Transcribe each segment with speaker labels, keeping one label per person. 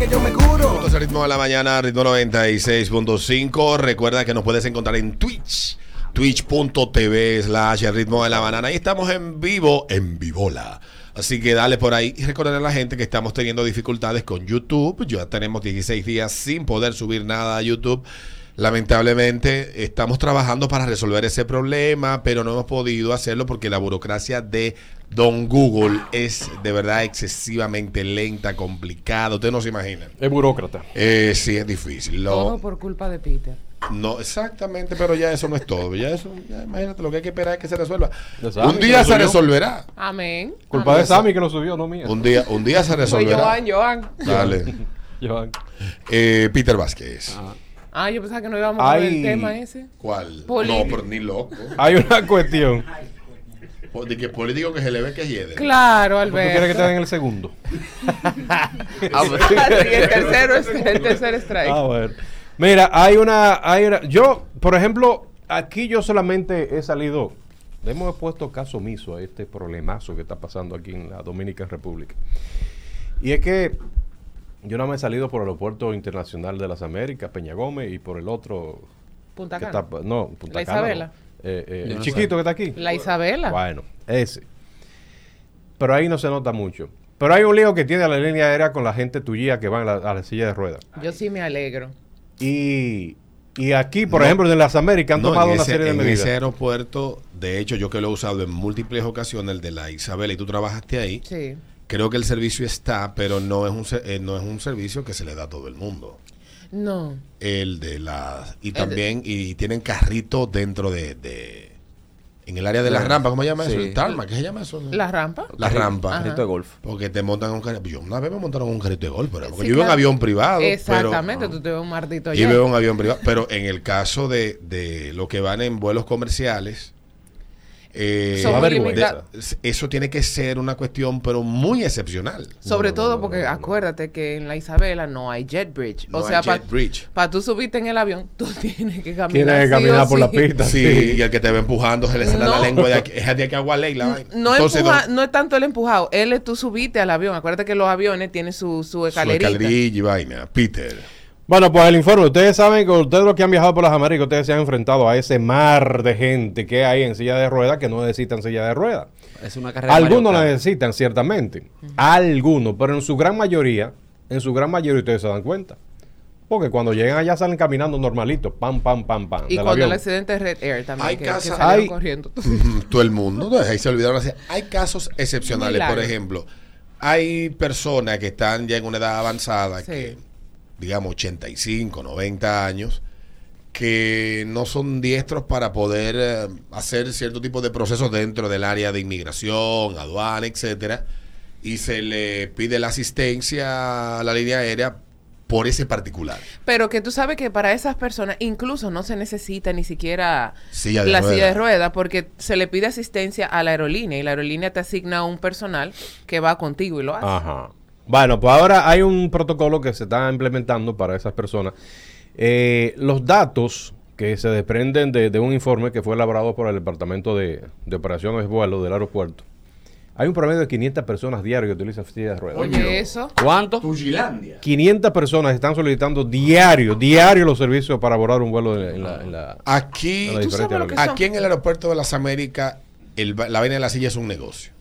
Speaker 1: que yo me curo.
Speaker 2: Esto es el ritmo de la mañana, ritmo 96.5. Recuerda que nos puedes encontrar en Twitch. Twitch.tv slash el ritmo de la banana. Ahí estamos en vivo, en vivola. Así que dale por ahí y recordar a la gente que estamos teniendo dificultades con YouTube. Ya tenemos 16 días sin poder subir nada a YouTube. Lamentablemente estamos trabajando para resolver ese problema, pero no hemos podido hacerlo porque la burocracia de Don Google es de verdad excesivamente lenta, complicada. Ustedes no se imaginan.
Speaker 3: Es burócrata.
Speaker 2: Eh, sí, es difícil. Lo-
Speaker 4: Todo por culpa de Peter.
Speaker 2: no, exactamente, pero ya eso no es todo. Ya eso, ya imagínate, lo que hay que esperar es que se resuelva.
Speaker 3: Sammy,
Speaker 2: Un día se resolverá.
Speaker 4: Amén.
Speaker 3: Culpa
Speaker 4: Amén.
Speaker 3: de Sammy que lo subió, no mía.
Speaker 2: Un día, un día se resolverá.
Speaker 4: Joan, Joan.
Speaker 2: Dale.
Speaker 3: Joan.
Speaker 2: Eh, Peter Vázquez.
Speaker 4: Ah, yo pensaba que no íbamos a ver el tema ese.
Speaker 2: ¿Cuál?
Speaker 4: Político.
Speaker 2: No, pero ni loco.
Speaker 3: Hay una cuestión.
Speaker 2: De que político que se le ve que hiede.
Speaker 4: Claro,
Speaker 3: ¿Tú quieres que
Speaker 4: Alberto.
Speaker 3: te den el segundo?
Speaker 4: Ah, sí, el tercero es el tercer strike.
Speaker 3: Ah, bueno. Mira, hay una, hay una- Yo, por ejemplo, aquí yo solamente he salido. Le hemos puesto caso omiso a este problemazo que está pasando aquí en la Dominican República. Y es que yo no me he salido por el aeropuerto internacional de las Américas, Peña Gómez, y por el otro.
Speaker 4: Punta
Speaker 3: que
Speaker 4: Cana.
Speaker 3: está- no, Punta
Speaker 4: La
Speaker 3: Cana. no.
Speaker 4: Isabela.
Speaker 3: Eh, eh, el
Speaker 5: no
Speaker 3: chiquito que está aquí.
Speaker 4: La Isabela.
Speaker 3: Bueno, ese. Pero ahí no se nota mucho. Pero hay un lío que tiene la línea aérea con la gente tuya que va en la- a la silla de ruedas.
Speaker 4: Yo sí me alegro.
Speaker 3: Y, y aquí, por
Speaker 2: No.
Speaker 3: ejemplo, en las Américas han
Speaker 2: No,
Speaker 3: tomado
Speaker 2: en
Speaker 3: una serie de
Speaker 2: en
Speaker 3: medidas.
Speaker 2: ese aeropuerto, de hecho, yo que lo he usado en múltiples ocasiones, el de la Isabela, y tú trabajaste ahí,
Speaker 4: Sí.
Speaker 2: Creo que el servicio está, pero no es un, se- eh, no es un servicio que se le da a todo el mundo.
Speaker 4: No.
Speaker 2: El de la... Y
Speaker 4: de-
Speaker 2: también, y tienen carritos dentro de... de- en el área de la
Speaker 5: Sí.
Speaker 2: rampa, ¿cómo se llama eso? El tarma, ¿qué se llama eso?
Speaker 4: ¿La rampa?
Speaker 2: La rampa.
Speaker 4: Ajá.
Speaker 5: Carrito de golf.
Speaker 2: Porque te montan un carrito. Yo una vez me montaron un carrito de golf, pero porque
Speaker 4: Sí,
Speaker 2: yo iba en
Speaker 4: claro.
Speaker 2: avión privado.
Speaker 4: Exactamente,
Speaker 2: Pero,
Speaker 4: tú te ves un maldito
Speaker 2: yo
Speaker 4: jet.
Speaker 2: iba en un avión privado. Pero en el caso de, de lo que van en vuelos comerciales, eh, de- eso tiene que ser una cuestión, pero muy excepcional.
Speaker 4: Sobre
Speaker 3: No, no,
Speaker 4: todo
Speaker 3: no,
Speaker 4: porque
Speaker 3: no, no, no.
Speaker 4: acuérdate que en la Isabela no hay jet bridge.
Speaker 2: No
Speaker 4: o
Speaker 2: hay
Speaker 4: sea,
Speaker 2: jet bridge.
Speaker 4: para tú subirte en el avión, tú tienes que caminar.
Speaker 3: Tienes que caminar por la
Speaker 4: sí.
Speaker 3: pista.
Speaker 2: Sí, y el que te va empujando se le sale la lengua de aquí. Es de aquí a Gualey la vaina.
Speaker 4: No,
Speaker 2: Entonces,
Speaker 4: empuja-
Speaker 2: no-
Speaker 4: no es tanto el empujado, él es tú subiste al avión. Acuérdate que los aviones tienen su, su
Speaker 2: su
Speaker 4: escalerita.
Speaker 2: escalerilla y vaina. Peter.
Speaker 3: Bueno, pues el informe. Ustedes saben que ustedes los que han viajado por las Américas, ustedes se han enfrentado a ese mar de gente que hay en silla de ruedas que no necesitan silla de ruedas.
Speaker 5: Es una carrera
Speaker 3: Algunos la necesitan, ciertamente. Algunos, pero en su gran mayoría, en su gran mayoría ustedes se dan cuenta. Porque cuando llegan allá salen caminando normalitos, pam, pam, pam, pam.
Speaker 4: Y cuando el accidente de Red Air también,
Speaker 2: Hay
Speaker 4: que, que
Speaker 3: hay-
Speaker 4: corriendo.
Speaker 2: Todo el mundo. ¿no? Ahí se olvidaron así. Hay casos excepcionales.
Speaker 4: Milagro.
Speaker 2: Por ejemplo, hay personas que están ya en una edad avanzada,
Speaker 4: Sí.
Speaker 2: que digamos 85, 90 años, que no son diestros para poder eh, hacer cierto tipo de procesos dentro del área de inmigración, aduana, etcétera, y se le pide la asistencia a la línea aérea por ese particular.
Speaker 4: Pero que tú sabes que para esas personas incluso no se necesita ni siquiera
Speaker 2: Silla
Speaker 4: la silla de ruedas porque se le pide asistencia a la aerolínea y la aerolínea te asigna un personal que va contigo y lo hace.
Speaker 3: Ajá. Bueno, pues ahora hay un protocolo que se está implementando para esas personas. Eh, los datos que se desprenden de, de un informe que fue elaborado por el Departamento de, de Operaciones de Vuelo del aeropuerto. Hay un promedio de 500 personas diarias que utilizan silla de ruedas.
Speaker 4: Oye, eso.
Speaker 5: ¿Cuánto?
Speaker 3: 500 personas están solicitando diario, diario los servicios para abordar un vuelo en la... en la-
Speaker 2: Aquí,
Speaker 3: en
Speaker 2: aquí en el aeropuerto de las Américas, la vaina de la silla es un negocio.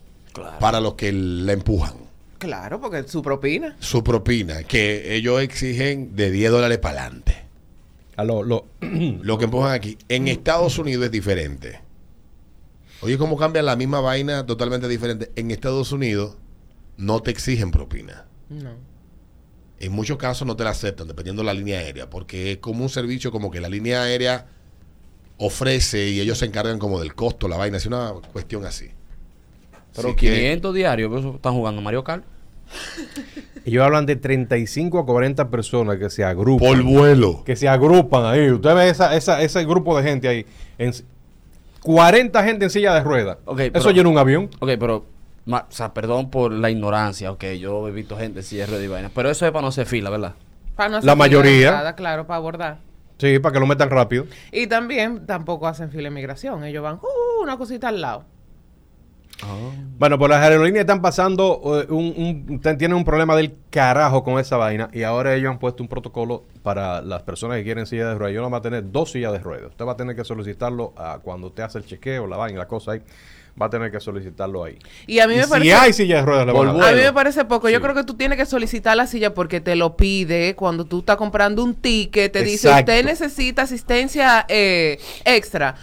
Speaker 2: Para los que la empujan.
Speaker 4: Claro, porque su propina.
Speaker 2: Su propina, que ellos exigen de 10 dólares para adelante.
Speaker 3: A lo- lo-
Speaker 2: Lo que empujan aquí. En Estados Unidos es diferente. Oye, cómo cambian la misma vaina totalmente diferente. En Estados Unidos no te exigen propina.
Speaker 4: No.
Speaker 2: En muchos casos no te la aceptan, dependiendo de la línea aérea, porque es como un servicio como que la línea aérea ofrece y ellos se encargan como del costo, la vaina, es una cuestión así.
Speaker 5: Pero
Speaker 2: Así que-
Speaker 5: 500 diarios, pero eso están jugando Mario Kart.
Speaker 3: Ellos hablan de 35 a 40 personas que se agrupan.
Speaker 2: por vuelo.
Speaker 3: que se agrupan ahí. Usted ve esa, esa- ese grupo de gente ahí. En, 40 gente en silla de ruedas.
Speaker 5: Ok,
Speaker 3: Eso
Speaker 5: pero-
Speaker 3: llena un avión.
Speaker 5: Ok, pero, ma- o sea, perdón por la ignorancia, ok, yo he visto gente si es y vaina, pero eso es para no hacer fila, ¿verdad?
Speaker 4: Para no hacer
Speaker 3: La
Speaker 4: fila de
Speaker 3: mayoría.
Speaker 4: entrada, claro, para abordar.
Speaker 3: Sí, para que lo metan rápido.
Speaker 4: Y también tampoco hacen fila de migración. Ellos van, uh, una cosita al lado.
Speaker 3: Bueno, pues las aerolíneas están pasando, eh, un, un- tienen un problema del carajo con esa vaina y ahora ellos han puesto un protocolo para las personas que quieren silla de ruedas. Yo no va a tener dos sillas de ruedas. Usted va a tener que solicitarlo a cuando usted hace el chequeo, la vaina, la cosa ahí. Va a tener que solicitarlo ahí.
Speaker 4: Y a mí
Speaker 3: Y
Speaker 4: me
Speaker 3: si
Speaker 4: parece...
Speaker 3: hay sillas de ruedas, le van a.
Speaker 4: A mí me parece poco. Yo creo que tú tienes que solicitar la silla porque te lo pide cuando tú estás comprando un ticket. Te dice, usted necesita asistencia eh, extra.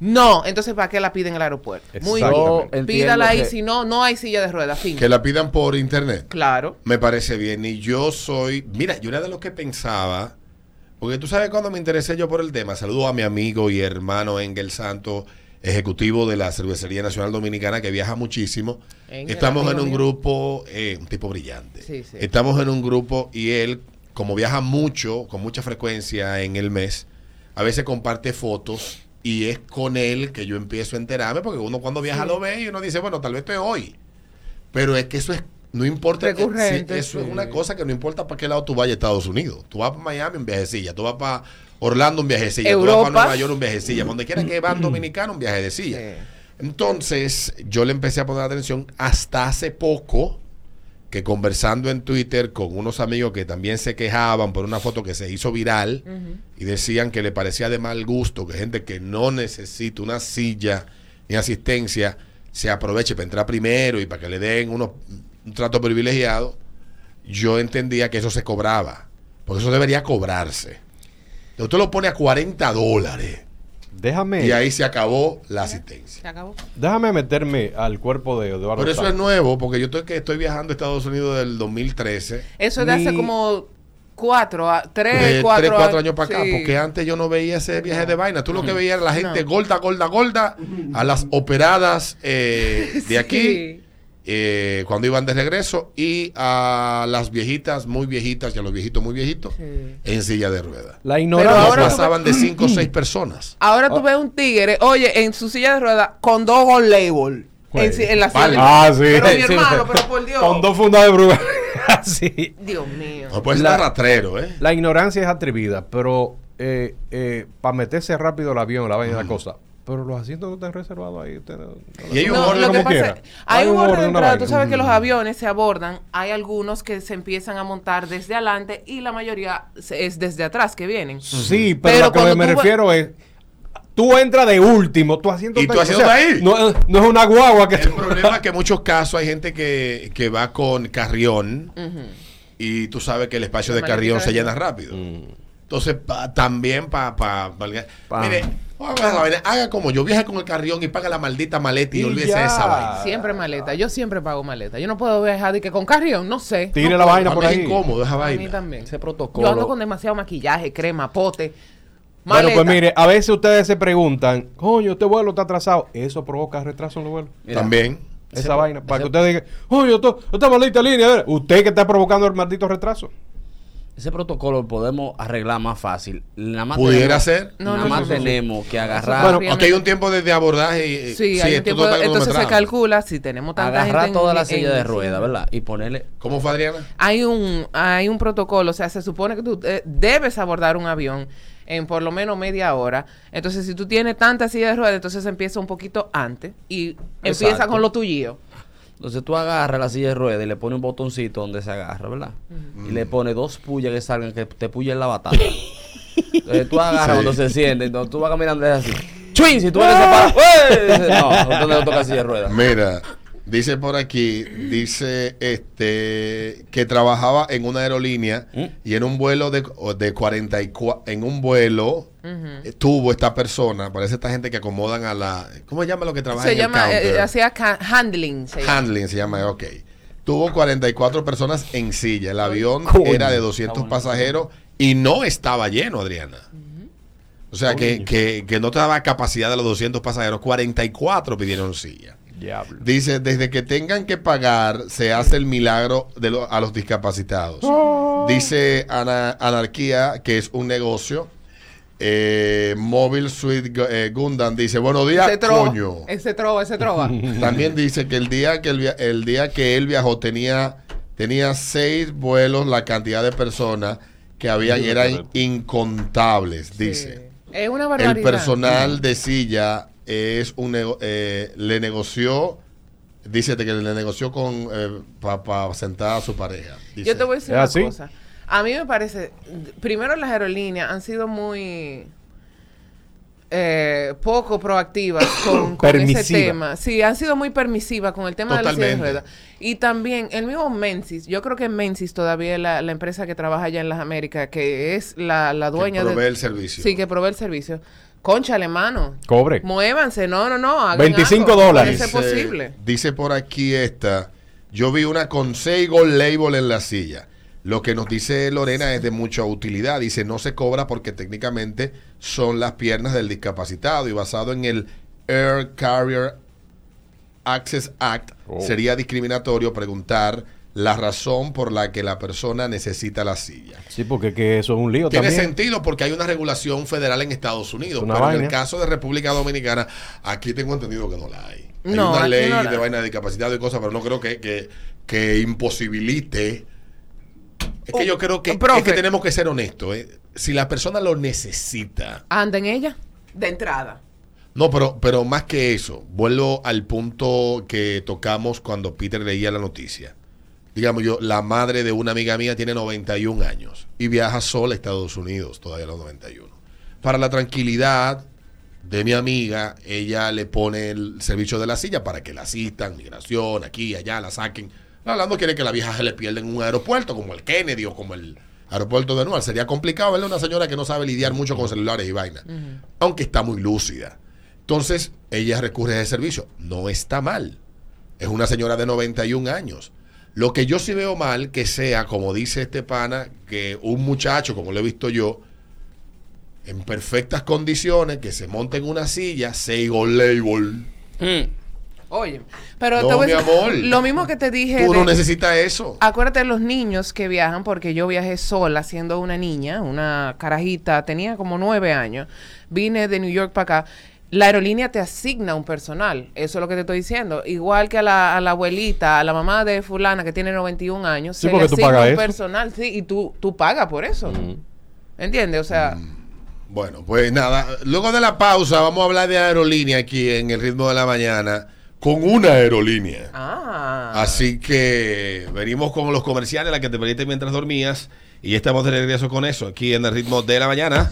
Speaker 4: No, entonces ¿para qué la piden en el aeropuerto? Muy bien. Pídala ahí,
Speaker 5: que-
Speaker 4: si no, no hay silla de ruedas. Fin.
Speaker 2: Que la pidan por internet.
Speaker 4: Claro.
Speaker 2: Me parece bien. Y yo soy. Mira, yo era de los que pensaba. Porque tú sabes cuando me interesé yo por el tema. Saludo a mi amigo y hermano Engel Santo, ejecutivo de la Cervecería Nacional Dominicana, que viaja muchísimo.
Speaker 4: Engel,
Speaker 2: Estamos en un
Speaker 4: mío.
Speaker 2: grupo, eh, un tipo brillante.
Speaker 4: Sí, sí.
Speaker 2: Estamos en un grupo y él, como viaja mucho, con mucha frecuencia en el mes, a veces comparte fotos y es con él que yo empiezo a enterarme, porque uno cuando viaja lo ve y uno dice, bueno, tal vez estoy hoy. Pero es que eso es, no importa,
Speaker 4: Recurrente,
Speaker 2: sí, eso es
Speaker 4: sí.
Speaker 2: una cosa que no importa para qué lado tú vayas a Estados Unidos. Tú vas para Miami un viajecilla, tú vas para Orlando un viajecilla, tú vas para Nueva York un viajecilla, donde quiera que van dominicanos un viaje de silla.
Speaker 4: Sí.
Speaker 2: Entonces, yo le empecé a poner atención hasta hace poco que conversando en Twitter con unos amigos que también se quejaban por una foto que se hizo viral y decían que le parecía de mal gusto que gente que no necesita una silla ni asistencia se aproveche para entrar primero y para que le den unos, un trato privilegiado, yo entendía que eso se cobraba, porque eso debería cobrarse. Usted lo pone a 40 dólares
Speaker 3: Déjame,
Speaker 2: y ahí se acabó la asistencia.
Speaker 4: Se acabó.
Speaker 3: déjame meterme al cuerpo de Eduardo
Speaker 2: Pero eso es nuevo, porque yo estoy que estoy viajando a Estados Unidos del 2013.
Speaker 4: Eso es de hace como cuatro, a- tres,
Speaker 2: De
Speaker 4: cuatro,
Speaker 2: 3, 4
Speaker 4: a-
Speaker 2: años para acá, porque antes yo no veía ese viaje de vaina. Tú lo que veías era la gente
Speaker 4: No.
Speaker 2: gorda, gorda, gorda, a las operadas eh, de aquí,
Speaker 4: Sí.
Speaker 2: Eh, cuando iban de regreso, y a las viejitas muy viejitas y a los viejitos muy viejitos
Speaker 4: Sí.
Speaker 2: en silla de ruedas.
Speaker 3: La ignorancia.
Speaker 2: No
Speaker 4: ahora tú
Speaker 2: pasaban de 5 o 6 personas.
Speaker 4: Ahora
Speaker 3: Ah.
Speaker 4: tú ves un tigre, oye, en su silla de ruedas con dos gold label. En, la
Speaker 2: Vale.
Speaker 4: silla.
Speaker 3: Ah, sí.
Speaker 4: Pero mi
Speaker 3: Sí,
Speaker 4: hermano,
Speaker 3: sí.
Speaker 4: pero por Dios.
Speaker 3: Con dos fundas de bruja. Así.
Speaker 4: Dios mío.
Speaker 2: No puede rastrero, ¿eh?
Speaker 3: La ignorancia es atrevida, pero eh, para meterse rápido el avión, la vaina y la cosa. Pero los asientos no están reservados ahí. usted no- no-
Speaker 2: Y hay un
Speaker 4: No,
Speaker 2: orden
Speaker 4: lo que
Speaker 3: como
Speaker 4: pasa
Speaker 3: quiera.
Speaker 4: hay, un orden de
Speaker 3: una
Speaker 4: entrada. Tú sabes que los aviones se abordan. Hay algunos que se empiezan a montar desde adelante y la mayoría es desde atrás que vienen.
Speaker 3: Sí, pero,
Speaker 4: Pero
Speaker 3: lo que me refiero es. Tú entras de último, tu asiento
Speaker 2: ¿Y
Speaker 3: está-
Speaker 2: tu asiento está ahí?
Speaker 3: No, eh, no es una guagua que
Speaker 2: El problema es que en muchos casos hay gente que, que va con carrión y tú sabes que el espacio de carrión se llena rápido.
Speaker 3: Mm.
Speaker 2: Entonces, pa- también para... Pa, pa-
Speaker 5: Pa.
Speaker 2: Mire, vaina. haga como yo, viaje con el carrión y paga la maldita maleta y,
Speaker 3: Y
Speaker 2: olvídese de esa vaina.
Speaker 4: Siempre maleta. Yo siempre pago maleta. Yo no puedo viajar de que con carrión, no sé.
Speaker 3: Tire
Speaker 4: No
Speaker 3: la
Speaker 4: puedo.
Speaker 3: vaina por
Speaker 2: mí es
Speaker 3: ahí.
Speaker 2: incómodo esa
Speaker 4: A mí
Speaker 2: vaina.
Speaker 4: también.
Speaker 5: Ese
Speaker 4: Yo
Speaker 5: protocolo.
Speaker 4: ando con demasiado maquillaje, crema, pote.
Speaker 3: Bueno, pues mire, a veces ustedes se preguntan, coño, este vuelo está atrasado. Eso provoca retraso en los vuelos.
Speaker 5: Mira,
Speaker 2: También.
Speaker 3: Esa
Speaker 5: Ese-
Speaker 3: vaina. Para que
Speaker 5: ese-
Speaker 3: usted diga, esto- esta maldita línea, a ver, usted que está provocando el maldito retraso.
Speaker 5: Ese protocolo lo podemos arreglar más fácil. Nada más
Speaker 2: Pudiera
Speaker 5: tenemos-
Speaker 2: ser.
Speaker 4: No,
Speaker 5: nada
Speaker 4: no,
Speaker 5: más
Speaker 4: no,
Speaker 5: tenemos que agarrar.
Speaker 3: Bueno.
Speaker 2: Aunque hay un tiempo desde abordaje y...
Speaker 4: Sí, hay un tiempo- entonces se calcula si tenemos tanta
Speaker 5: agarrar
Speaker 4: gente en-
Speaker 5: toda la
Speaker 4: en-
Speaker 5: silla de
Speaker 4: sí.
Speaker 5: rueda, ¿verdad? Y ponerle.
Speaker 2: ¿Cómo fue, Adriana?
Speaker 4: Hay un, hay un protocolo, o sea, se supone que tú eh, debes abordar un avión en por lo menos media hora. Entonces, si tú tienes tanta silla de ruedas, entonces empieza un poquito antes y empieza
Speaker 5: Exacto.
Speaker 4: con lo tuyo.
Speaker 5: Entonces tú agarras la silla de rueda y le pones un botoncito donde se agarra, ¿verdad? Y le pones dos pullas que salgan, que te pullen la batalla. Entonces tú agarras
Speaker 2: Sí.
Speaker 5: cuando se siente, entonces tú vas caminando así. ¡Chuin! Si tú eres separado. ¡eh! No, no te toca silla de rueda.
Speaker 2: Mira, dice por aquí, dice este que trabajaba en una aerolínea
Speaker 5: ¿Mm?
Speaker 2: y en un vuelo de, de 44, en un vuelo eh, tuvo esta persona, parece esta gente que acomodan a la, ¿cómo se llama lo que trabaja
Speaker 4: Se
Speaker 2: en
Speaker 4: llama,
Speaker 2: el
Speaker 4: eh,
Speaker 2: counter?
Speaker 4: hacía ca- handling. se llama.
Speaker 2: Handling se llama, ok. Tuvo 44 personas en silla. El avión
Speaker 3: Coño.
Speaker 2: era de 200
Speaker 5: Está bueno.
Speaker 2: pasajeros y no estaba lleno, Adriana. O sea, que, que, que no te daba capacidad de los 200 pasajeros. 44 pidieron silla.
Speaker 3: Diablo.
Speaker 2: Dice, desde que tengan que pagar, se hace el milagro de lo- a los discapacitados. Dice Ana- Anarquía, que es un negocio. Eh, Mobile Suite eh, Gundam dice, buenos días,
Speaker 4: Ese trova,
Speaker 2: coño.
Speaker 4: ese trova, ese trova.
Speaker 2: También dice que el día que el día que él viajó tenía, tenía seis vuelos, la cantidad de personas que habían
Speaker 3: Sí,
Speaker 2: eran incontables, dice.
Speaker 4: Es una barbaridad.
Speaker 2: El personal de silla es un nego- eh, le negoció Dice que le negoció con para sentar a su pareja. Dice.
Speaker 4: Yo te voy a decir
Speaker 3: ¿Es
Speaker 4: una
Speaker 3: así?
Speaker 4: cosa. A mí me parece, primero las aerolíneas han sido muy eh, poco proactivas con, con ese tema. Sí, han sido muy permisivas con el tema de la silla de
Speaker 2: Totalmente.
Speaker 4: ruedas. Y también el mismo Menzies, yo creo que Menzies todavía es la, la empresa que trabaja allá en las Américas, que es la, la
Speaker 2: Que
Speaker 4: dueña
Speaker 2: provee
Speaker 4: de...
Speaker 2: el servicio.
Speaker 4: Sí, que provee el servicio. Conchale, mano.
Speaker 3: Cobre.
Speaker 4: Muévanse, no, no, no. hagan
Speaker 3: 25
Speaker 4: algo.
Speaker 3: dólares.
Speaker 4: Posible.
Speaker 2: Dice por aquí esta. Yo vi una con 6 gold label en la silla. Lo que nos dice Lorena es de mucha utilidad. Dice, no se cobra porque técnicamente son las piernas del discapacitado y basado en el Air Carrier Access Act,
Speaker 3: Oh.
Speaker 2: sería discriminatorio preguntar la razón por la que la persona necesita la silla.
Speaker 3: Sí, porque que eso es un lío
Speaker 2: Tiene
Speaker 3: también.
Speaker 2: sentido porque hay una regulación federal en Estados Unidos, pero en el caso de República Dominicana, aquí tengo entendido que no la hay. Hay
Speaker 4: No,
Speaker 2: una ley
Speaker 4: no la
Speaker 2: de vaina de discapacitado y cosas, pero no creo que, que, que imposibilite. Es que
Speaker 4: Oh,
Speaker 2: yo creo que,
Speaker 4: profe.
Speaker 2: es que tenemos que ser honestos. ¿eh? Si la persona lo necesita,
Speaker 4: Anda en ella. De entrada.
Speaker 2: no, pero, pero más que eso, vuelvo al punto que tocamos cuando Peter leía la noticia. Digamos yo, la madre de una amiga mía tiene 91 años y viaja sola a Estados Unidos, todavía a los 91. Para la tranquilidad de mi amiga, ella le pone el servicio de la silla para que la asistan, migración, aquí, allá, la saquen. Hablando quiere que la vieja se le pierda en un aeropuerto como el Kennedy o como el aeropuerto de Newark. Sería complicado verle a una señora que no sabe lidiar mucho con celulares y vainas, aunque está muy lúcida. Entonces, ella recurre a ese servicio. No está mal. Es una señora de 91 años. Lo que yo sí veo mal que sea, como dice este pana, que un muchacho, como lo he visto yo, en perfectas condiciones, que se monte en una silla, say gold label.
Speaker 5: Mm.
Speaker 4: Oye, pero
Speaker 2: No,
Speaker 4: te voy a
Speaker 2: mi
Speaker 4: decir-
Speaker 2: amor.
Speaker 4: lo mismo que te dije.
Speaker 2: Tú no
Speaker 4: de-
Speaker 2: necesitas eso.
Speaker 4: Acuérdate de los niños que viajan, porque yo viajé sola siendo una niña, una carajita, tenía como nueve años. Vine de New York para acá. La aerolínea te asigna un personal, eso es lo que te estoy diciendo. Igual que a la, a la abuelita, a la mamá de fulana que tiene 91 años,
Speaker 3: Sí,
Speaker 4: se le
Speaker 3: porque tú
Speaker 4: asigna
Speaker 3: pagas
Speaker 4: un
Speaker 3: eso.
Speaker 4: personal, sí, y tú, tú pagas por eso. ¿Entiendes? O sea,
Speaker 2: Bueno, pues nada, luego de la pausa vamos a hablar de aerolínea aquí en el ritmo de la mañana con una aerolínea.
Speaker 4: ah.
Speaker 2: Así que venimos con los comerciales, la que te pediste mientras dormías. Y estamos de regreso con eso, aquí en el ritmo de la mañana.